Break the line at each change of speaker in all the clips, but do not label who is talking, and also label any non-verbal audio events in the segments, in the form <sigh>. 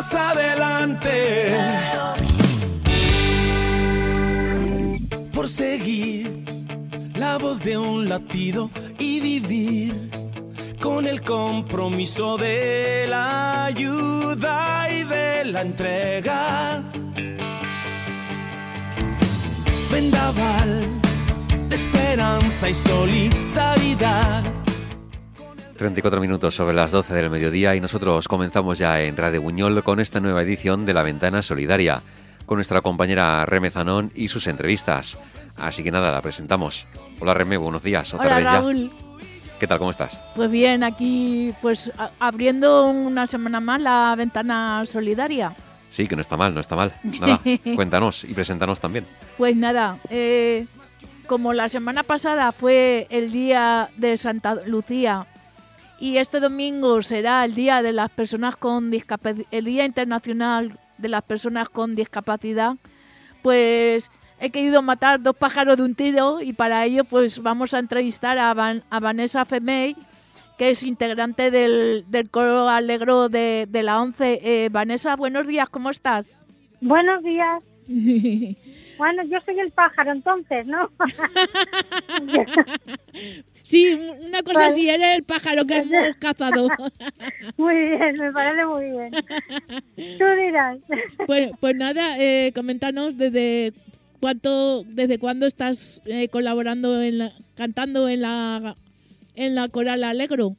vamos adelante. Por seguir la voz de un latido y vivir con el compromiso de la ayuda y de la entrega. Vendaval de esperanza y solidaridad.
34 minutos sobre las 12 del mediodía y nosotros comenzamos ya en Radio Buñol con esta nueva edición de La Ventana Solidaria, con nuestra compañera Reme Zanón y sus entrevistas. Así que nada, la presentamos. Hola Reme, buenos días.
Otra vez
ya. ¿Qué tal? ¿Cómo estás?
Pues bien, aquí pues abriendo una semana más la Ventana Solidaria.
Sí, que no está mal, no está mal. Nada, <laughs> cuéntanos y preséntanos también.
Pues nada, eh, como la semana pasada fue el día de Santa Lucía y este domingo será el día de las personas con discapacidad, el Día Internacional de las Personas con Discapacidad, pues he querido matar dos pájaros de un tiro y para ello pues vamos a entrevistar a, a Vanessa Femey, que es integrante del, del coro alegro de, de la ONCE. Eh, Vanessa, buenos días, ¿cómo estás?
Buenos días. <laughs> bueno, yo soy el pájaro entonces, ¿no? <laughs>
Sí, una cosa así, eres el pájaro que hemos <laughs> cazado.
Muy bien, me parece muy bien. Tú dirás. <laughs>
Pues, pues nada, eh, coméntanos desde cuánto, desde cuándo estás eh, colaborando, en cantando en la, en la Coral Alegro.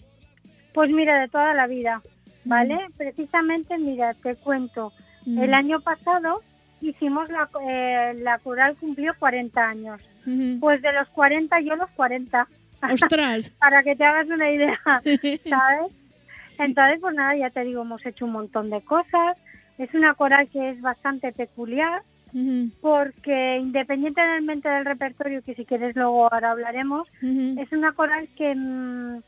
Pues mira, de toda la vida, ¿vale? Mm. Precisamente, mira, te cuento. Mm. El año pasado hicimos la, eh, la coral cumplió 40 años. Pues de los 40 yo los 40.
¡Ostras! <laughs>
Para que te hagas una idea, <laughs> ¿sabes? Entonces, pues nada, ya te digo, hemos hecho un montón de cosas. Es una coral que es bastante peculiar porque independientemente del repertorio, que si quieres luego ahora hablaremos, es una coral que mm,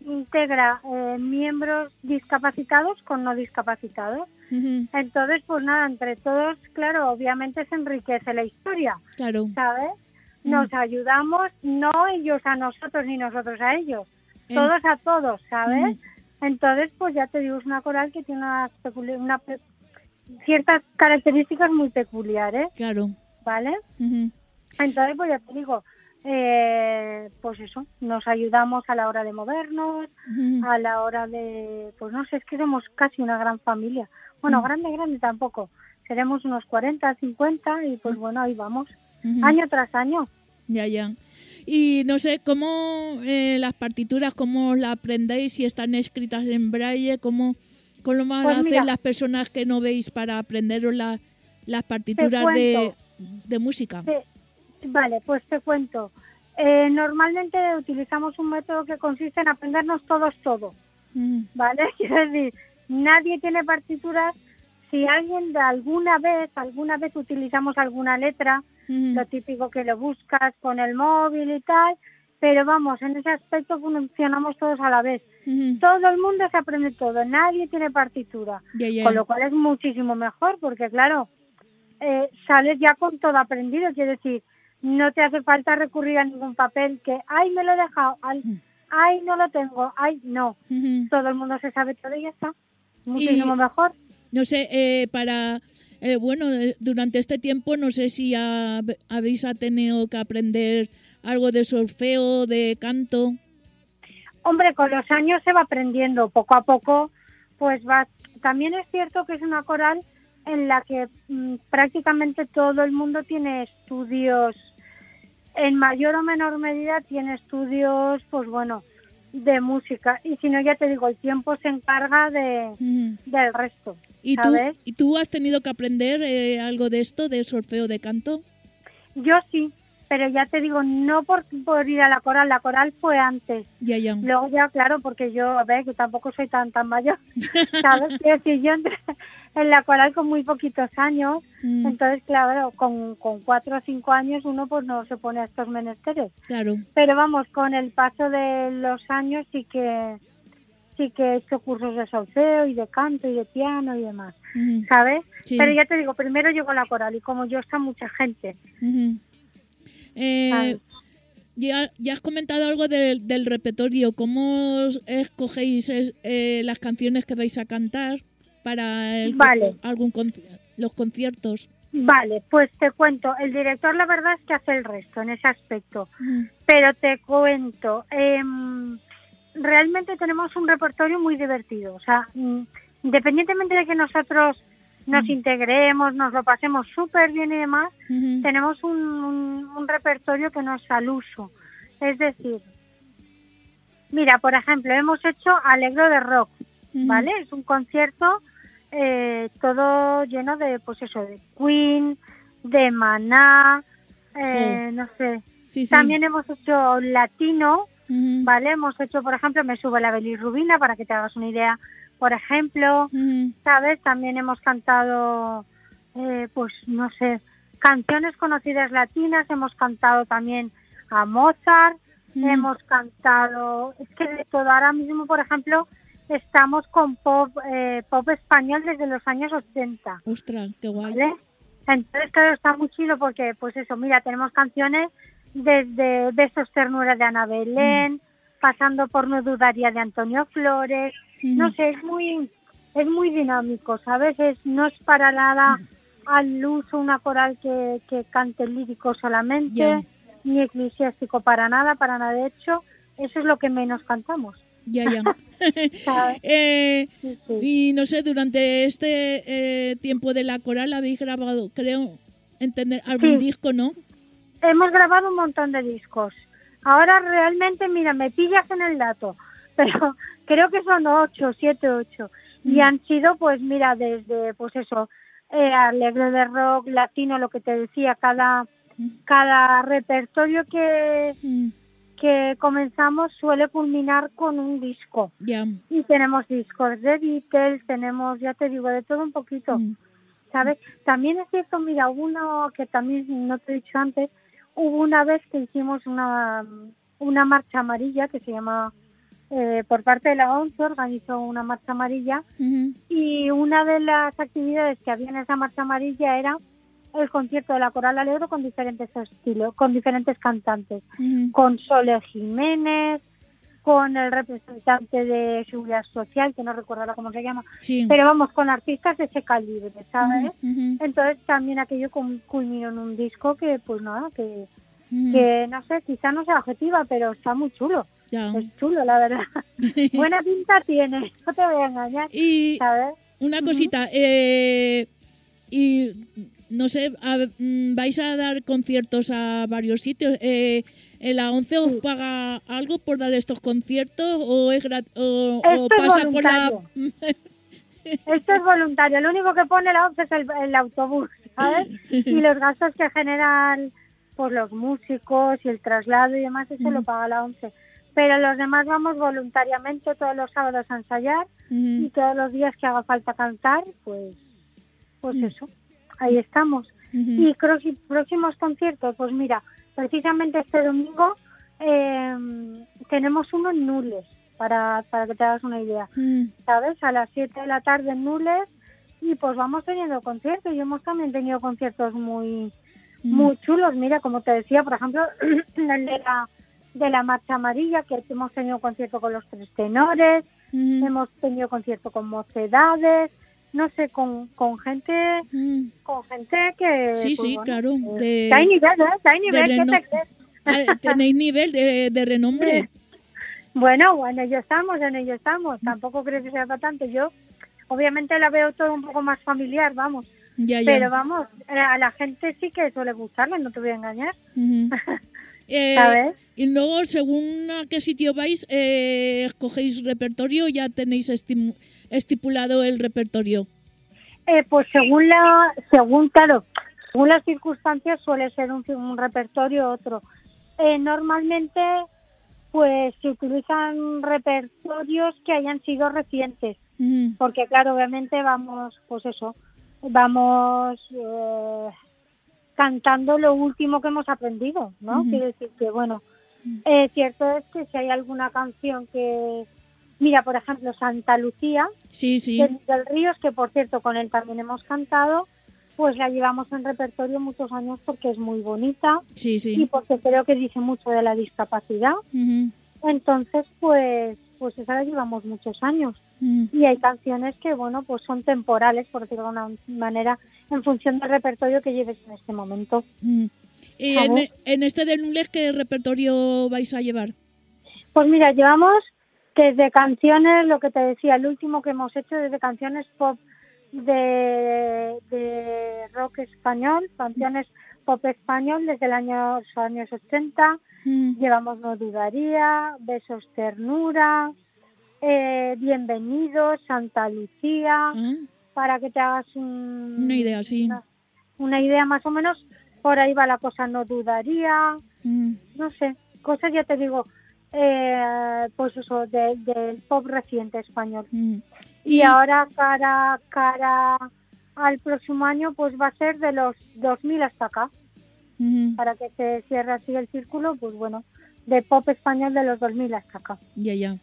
integra eh, miembros discapacitados con no discapacitados. Entonces, pues nada, entre todos, claro, obviamente se enriquece la historia,
claro.
¿sabes? nos ayudamos, no ellos a nosotros ni nosotros a ellos, todos a todos, ¿sabes? Entonces, pues ya te digo, es una coral que tiene unas, una, ciertas características muy peculiares.
Claro.
¿Vale? Entonces, pues ya te digo, eh, pues eso, nos ayudamos a la hora de movernos, a la hora de, pues no sé, es que somos casi una gran familia. Bueno, grande, grande tampoco. Seremos unos 40, 50 y pues bueno, ahí vamos, año tras año.
Ya, ya. Y no sé, ¿cómo eh, las partituras, cómo las aprendéis? Si están escritas en braille, ¿cómo, cómo lo pues hacen las personas que no veis para aprenderos las partituras de, de, música?
Vale, pues te cuento. Eh, normalmente utilizamos un método que consiste en aprendernos todos todo. ¿Vale? <laughs> Quiero decir, nadie tiene partituras. Si alguien de alguna vez, alguna vez utilizamos alguna letra, lo típico que lo buscas con el móvil y tal, pero vamos, en ese aspecto funcionamos todos a la vez. Todo el mundo se aprende todo, nadie tiene partitura, con lo cual es muchísimo mejor, porque claro, eh, sales ya con todo aprendido, quiere decir, no te hace falta recurrir a ningún papel que, ay, me lo he dejado, ay, no lo tengo, ay, no. Todo el mundo se sabe todo y ya está. Muchísimo mejor.
No sé, eh, para eh, bueno, durante este tiempo no sé si habéis tenido que aprender algo de solfeo, de canto.
Hombre, con los años se va aprendiendo, poco a poco, pues va. También es cierto que es una coral en la que mm, prácticamente todo el mundo tiene estudios, en mayor o menor medida tiene estudios, pues bueno, de música. Y si no, ya te digo, el tiempo se encarga de, del resto.
¿Y tú, ¿Y tú has tenido que aprender eh, algo de esto, de solfeo de canto?
Yo sí, pero ya te digo, no por, por ir a la coral, la coral fue antes.
Ya, ya.
Luego ya, claro, porque yo, a ver, que tampoco soy tan tan mayor, <laughs> ¿sabes? que si yo entré en la coral con muy poquitos años, mm. entonces, claro, con, con cuatro o cinco años uno pues no se pone a estos menesteres.
Claro.
Pero vamos, con el paso de los años sí que sí que he hecho cursos de solfeo y de canto y de piano y demás, ¿sabes? Pero ya te digo, primero llegó la coral y como yo está mucha gente.
Eh, ya, ya, has comentado algo del, repertorio, ¿cómo escogéis eh, las canciones que vais a cantar? para el,
Vale.
algún los conciertos.
Vale, pues te cuento. El director, la verdad es que hace el resto en ese aspecto. Pero te cuento. em, realmente tenemos un repertorio muy divertido. O sea, mm, independientemente de que nosotros nos integremos, nos lo pasemos súper bien y demás, tenemos un, un- un repertorio que no es al uso. Es decir, mira, por ejemplo, hemos hecho Alegro de Rock. ¿vale? Es un concierto eh, todo lleno de, pues eso, de Queen, de Maná, eh, no sé.
Sí, sí.
También hemos hecho latino. ¿vale? Hemos hecho, por ejemplo, Me sube la bilirrubina, para que te hagas una idea, por ejemplo. ¿sabes? También hemos cantado, eh, pues no sé, canciones conocidas latinas, hemos cantado también a Mozart,
Mm.
hemos cantado, es que de todo, ahora mismo, por ejemplo, estamos con pop, eh, pop español desde los años 80,
Ostras, qué guay.
¿vale? Entonces, claro, está muy chido porque, pues eso, mira, tenemos canciones desde Besos Ternuras de Ana Belén, pasando por No Dudaría de Antonio Flores, no sé, es muy, es muy dinámico, ¿sabes? Es, no es para nada al uso una coral que, que cante lírico solamente, ni eclesiástico para nada, para nada. De hecho, eso es lo que menos cantamos.
Ya, ya. <laughs> <laughs> Eh,
Sí, sí.
y no sé, durante este eh, tiempo de la coral habéis grabado, creo, entender algún
Sí.
disco, ¿no?
Hemos grabado un montón de discos. Ahora realmente, mira, me pillas en el dato, pero <laughs> creo que son ocho, siete, ocho. Y
Mm.
han sido, pues mira, desde, pues eso, eh, alegre de rock, latino, lo que te decía, cada,
Mm.
cada repertorio que,
Mm,
que comenzamos suele culminar con un disco. Y tenemos discos de Beatles, tenemos, ya te digo, de todo un poquito.
Mm,
¿sabes? También es cierto, mira, uno que también no te he dicho antes, hubo una vez que hicimos una, una marcha amarilla que se llama, eh, por parte de la ONCE, organizó una marcha amarilla y una de las actividades que había en esa marcha amarilla era el concierto de la Coral Alegro con diferentes estilos, con diferentes cantantes, con Sole Jiménez, con el representante de Seguridad Social, que no recuerdo ahora cómo se llama,
Sí.
pero vamos, con artistas de ese calibre, ¿sabes? Entonces también aquello culminó en un disco que, pues nada, que, que no sé, quizá no sea objetiva, pero está muy chulo.
Ya.
Es chulo, la verdad. <laughs> Buena pinta tiene, no te voy a engañar,
Y
¿sabes?
una cosita, eh, y no sé, a- mm, vais a dar conciertos a varios sitios. Eh, ¿en ¿La ONCE os
Sí.
paga algo por dar estos conciertos o es o, o
Esto es
pasa por la <laughs>
Esto es voluntario, lo único que pone la ONCE es el, el autobús, ¿sabes? <laughs> Y los gastos que generan pues los músicos y el traslado y demás, eso lo paga la ONCE. Pero los demás vamos voluntariamente todos los sábados a ensayar y todos los días que haga falta cantar, pues, pues
Mm.
eso, ahí estamos.
ujú.
Y próxi- próximos conciertos, pues mira, precisamente este domingo eh, tenemos uno en Nules, para, para que te hagas una idea,
Mm,
¿sabes? A las 7 de la tarde en Nules y pues vamos teniendo conciertos y hemos también tenido conciertos muy
mm.
muy chulos. Mira, como te decía, por ejemplo, <clears throat> el de la, de la Marcha Amarilla, que hemos tenido concierto con los tres tenores, hemos tenido concierto con mocedades, no sé, con, con gente
mm.
con gente que...
Sí,
pues,
sí,
bueno,
claro.
eh,
De,
hay nivel, ¿eh? Que hay nivel, ¿qué
reno-
te crees?
Ah, tenéis nivel de, de renombre. <laughs>
Bueno, bueno, ello estamos, en ello estamos. Tampoco creo que sea para tanto. Yo, obviamente, la veo todo un poco más familiar, vamos.
Ya, ya.
Pero vamos, eh, a la gente sí que suele gustarle, no te voy a engañar. <laughs>
Eh. Y luego, según a qué sitio vais, eh, escogéis repertorio o ya tenéis estipulado el repertorio.
Eh, pues según la, según claro, según las circunstancias suele ser un, un repertorio otro. Eh, normalmente, pues se utilizan repertorios que hayan sido recientes, porque claro, obviamente vamos, pues eso, vamos eh, cantando lo último que hemos aprendido, ¿no? Quiere decir que bueno, eh, cierto es que si hay alguna canción que, mira, por ejemplo, Santa Lucía,
Sí, sí.
de Miguel Ríos, que por cierto con él también hemos cantado, pues la llevamos en repertorio muchos años porque es muy bonita
Sí,
y
sí.
porque creo que dice mucho de la discapacidad. Entonces, pues, pues esa la llevamos muchos años.
Mm.
y hay canciones que, bueno, pues son temporales, por decirlo de alguna manera, en función del repertorio que lleves en este momento.
Mm. ¿Y
A
en, este de Nules qué repertorio vais a llevar?
Pues mira, llevamos desde canciones, lo que te decía, el último que hemos hecho, desde canciones pop de, de rock español, canciones pop español desde el año, los años 80,
Mm.
llevamos No Dudaría, Besos Ternura, eh, Bienvenidos, Santa Lucía,
Ah,
para que te hagas un-
una idea, sí.
una, una idea más o menos, por ahí va la cosa, No Dudaría,
Mm.
no sé, cosas ya te digo, eh, pues eso, de- del pop reciente español.
Mm.
Y ahora cara, cara al próximo año pues va a ser de los 2000 hasta acá,
Mm.
para que se cierre así el círculo, pues bueno, de pop español de los 2000 hasta acá.
Ya, ya.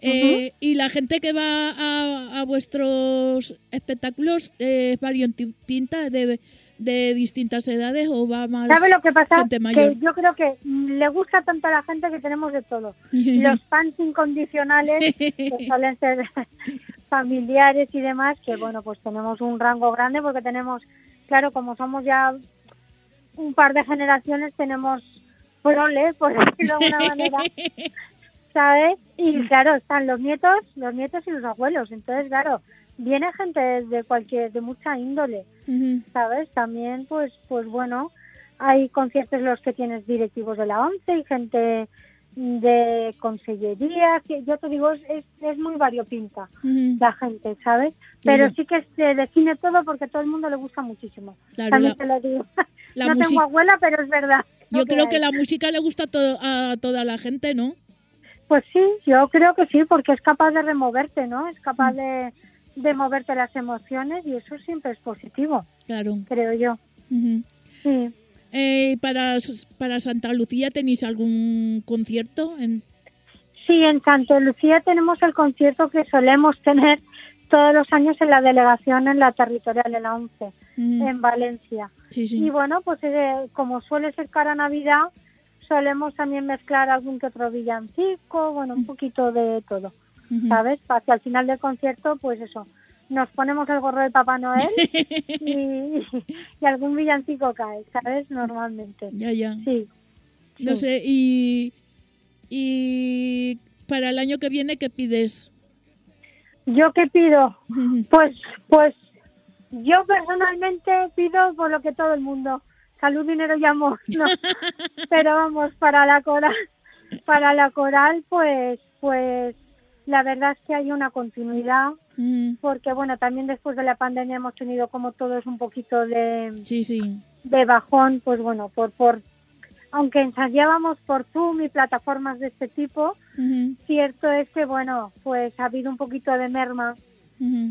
Eh, y la gente que va a, a vuestros espectáculos eh, es variopinta de, de distintas edades o va más
¿Sabes lo que pasa?
gente mayor?
Que yo creo que le gusta tanto a la gente que tenemos de todo. <laughs> Los fans incondicionales, <laughs> que suelen ser <laughs> familiares y demás, que bueno, pues tenemos un rango grande porque tenemos, claro, como somos ya un par de generaciones, tenemos proles, por decirlo de alguna manera, ¿sabes? Y claro, están los nietos, los nietos y los abuelos. Entonces, claro, viene gente de cualquier, de mucha índole. ¿sabes? También, pues, pues bueno, hay conciertos los que tienes directivos de la ONCE y gente de consellería, que yo te digo, es, es, es muy variopinta la gente, ¿sabes? Pero sí que se define todo porque a todo el mundo le gusta muchísimo.
Claro,
También
la-
te lo digo.
la
no tengo abuela, pero es verdad.
Yo creo que la música le gusta a, to- a toda la gente, ¿no?
Pues sí, yo creo que sí, porque es capaz de removerte, ¿no? Es capaz
Mm.
de, de moverte las emociones y eso siempre es positivo,
Claro.
creo yo.
Ujú.
Sí.
Eh, para, para Santa Lucía tenéis algún concierto en
Sí, en Santa Lucía tenemos el concierto que solemos tener todos los años en la delegación en la territorial, en la 11,
Ujú.
en Valencia.
Sí, sí.
Y bueno, pues eh, como suele ser cara Navidad, solemos también mezclar algún que otro villancico, bueno, un poquito de todo, ¿sabes? Para que al final del concierto, pues eso, nos ponemos el gorro de Papá Noel <laughs> y, y algún villancico cae, ¿sabes? Normalmente.
Ya, ya.
Sí.
No
sí.
sé, y, y para el año que viene, ¿qué pides?
¿Yo qué pido? <laughs> Pues, pues yo personalmente pido por lo que todo el mundo, salud, dinero y amor, ¿no? <laughs> Pero vamos, para la coral, para la coral, pues, pues la verdad es que hay una continuidad,
Ujú.
porque bueno, también después de la pandemia hemos tenido como todos un poquito de,
Sí, sí.
de bajón, pues bueno, por, por, aunque ensayábamos por Zoom y plataformas de este tipo, cierto es que bueno, pues ha habido un poquito de merma,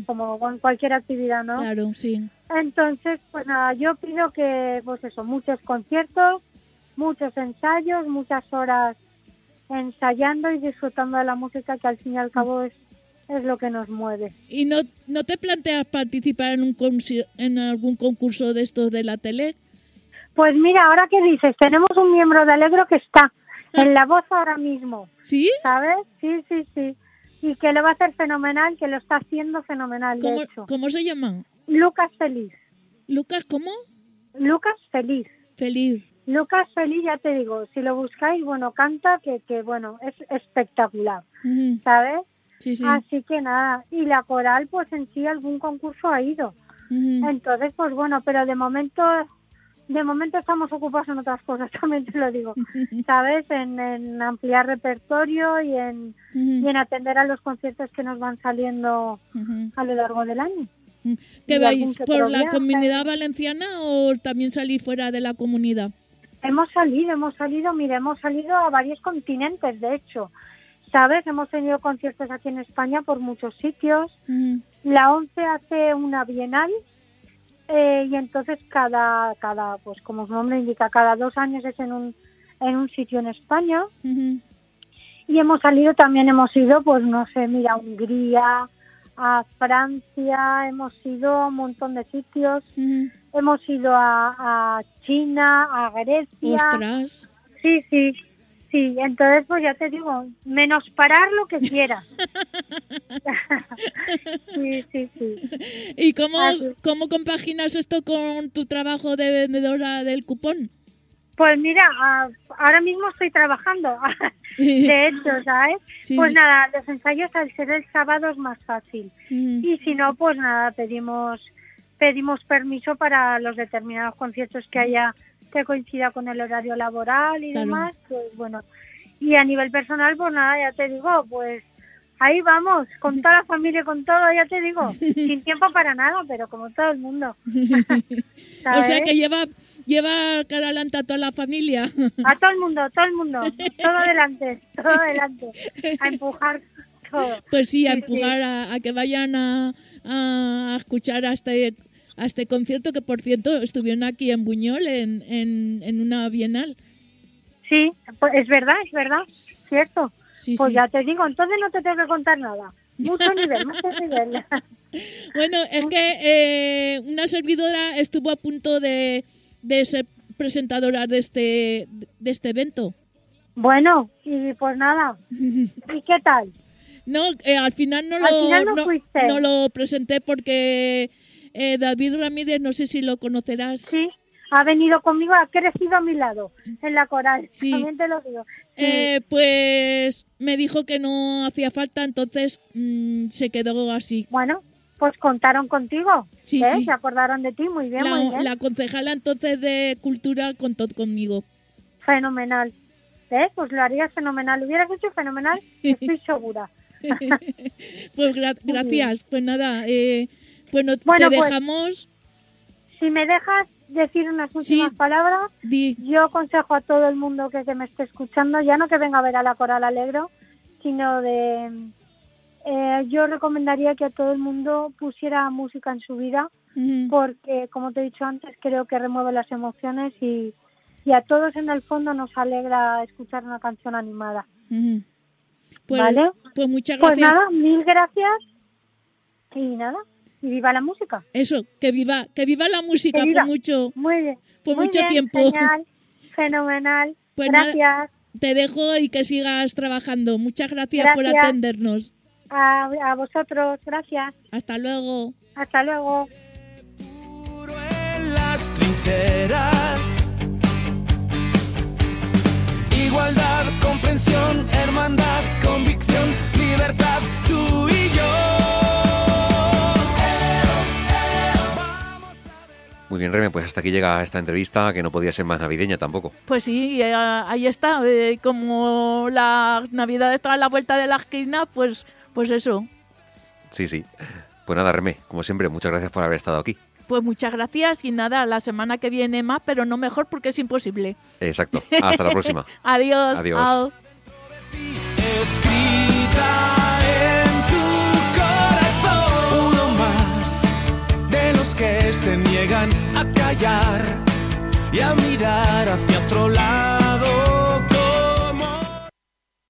como con cualquier actividad, ¿no?
Claro, sí.
Entonces, pues nada, yo pido que, pues eso, muchos conciertos, muchos ensayos, muchas horas ensayando y disfrutando de la música, que al fin y al cabo es, es lo que nos mueve.
¿Y no, no te planteas participar en, un en algún concurso de estos de la tele?
Pues mira, ahora que dices, tenemos un miembro de Alegro que está en la voz ahora mismo,
¿Sí?
¿sabes? Sí, sí, sí. Y que lo va a hacer fenomenal, que lo está haciendo fenomenal, de
¿Cómo,
hecho.
cómo se llama?
Lucas Feliz.
Lucas, ¿cómo?
Lucas Feliz.
Feliz.
Lucas Feliz, ya te digo, si lo buscáis, bueno, canta, que, que bueno, es espectacular. ¿sabes?
Sí, sí.
Así que nada, y la coral, pues en sí algún concurso ha ido. Entonces, pues bueno, pero de momento, de momento estamos ocupados en otras cosas, <laughs> también te lo digo, <laughs> ¿sabes? En, en ampliar repertorio y en, y
Ujú.
en atender a los conciertos que nos van saliendo a lo largo del año.
¿Qué
y que
¿Por la comunidad valenciana o también salís fuera de la comunidad?
Hemos salido, hemos salido, mira, hemos salido a varios continentes, de hecho, ¿sabes? Hemos tenido conciertos aquí en España por muchos sitios.
Ujú.
La ONCE hace una bienal eh, y entonces cada, cada, pues como su nombre indica, cada dos años es en un, en un sitio en España. Y hemos salido, también hemos ido, pues no sé, mira, Hungría, a Francia, hemos ido a un montón de sitios.
Ujú.
Hemos ido a, a China, a Grecia.
Ostras.
Sí, sí, sí, sí, entonces pues ya te digo, menos parar lo que quieras. <laughs> sí, sí, sí.
¿Y cómo, cómo compaginas esto con tu trabajo de vendedora del cupón?
Pues mira, ahora mismo estoy trabajando, <laughs> de hecho, ¿sabes? pues nada, los ensayos al ser el sábado es más fácil. Y si no, pues nada, pedimos pedimos permiso para los determinados conciertos que haya que coincida con el horario laboral y demás, pues bueno. Y a nivel personal, pues nada, ya te digo, pues ahí vamos, con <laughs> toda la familia, con todo, ya te digo, <laughs> sin tiempo para nada, pero como todo el mundo. <laughs>
o sea que lleva lleva cara adelante a toda la familia.
a todo el mundo, todo el mundo, todo adelante, todo adelante, a empujar todo.
Pues sí, a empujar A, que vayan a, a escuchar a este a este concierto que, por cierto, estuvieron aquí en Buñol en, en, una bienal.
Sí, pues es verdad, es verdad, cierto. Pues ya te digo, entonces no te tengo que contar nada. Mucho nivel, <laughs> mucho nivel.
Bueno, es que eh, una servidora estuvo a punto de, de ser presentadora de este, de este evento.
Bueno, y pues nada. <laughs> ¿Y qué tal?
No, eh, al final no lo, no, lo presenté porque eh, David Ramírez, no sé si lo conocerás.
Sí, ha venido conmigo, ha crecido a mi lado en la coral. Sí. También te lo digo.
Eh, pues me dijo que no hacía falta, entonces mm, se quedó así.
Bueno, pues contaron contigo. Sí, sí. Se acordaron de ti, muy bien,
la,
muy bien.
La concejala entonces de Cultura contó conmigo.
Fenomenal. ¿Ves? Pues lo harías fenomenal. Lo hubieras hecho fenomenal, estoy segura. <laughs>
pues gracias. Pues nada, eh, bueno, te pues, dejamos.
si me dejas decir unas últimas palabras, yo aconsejo a todo el mundo que, me esté escuchando, ya no que venga a ver a la Coral Alegro, sino de... Eh, yo recomendaría que a todo el mundo pusiera música en su vida, porque, como te he dicho antes, creo que remueve las emociones y, y a todos en el fondo nos alegra escuchar una canción animada.
Pues, ¿Vale? Pues muchas pues
gracias. Pues nada, mil gracias. Y nada, y viva la música.
Eso, que viva, que viva la música por mucho,
Muy
por mucho tiempo.
Genial, fenomenal. Pues gracias.
te dejo y que sigas trabajando. Muchas gracias, por atendernos.
A, a vosotros, gracias.
Hasta luego.
Hasta luego.
En las trincheras. Igualdad, comprensión, hermandad, convicción, libertad,
Muy bien, Reme, pues hasta aquí llega esta entrevista que no podía ser más navideña tampoco.
Pues sí, eh, ahí está. Eh, como la Navidad está a la vuelta de la esquina, pues, pues eso.
Sí, sí. Pues nada, Reme, como siempre, muchas gracias por haber estado aquí.
Pues muchas gracias y nada, la semana que viene más, pero no mejor porque es imposible.
Exacto. Hasta la próxima. <laughs>
Adiós.
Adiós.
Se niegan a callar y a mirar hacia otro lado.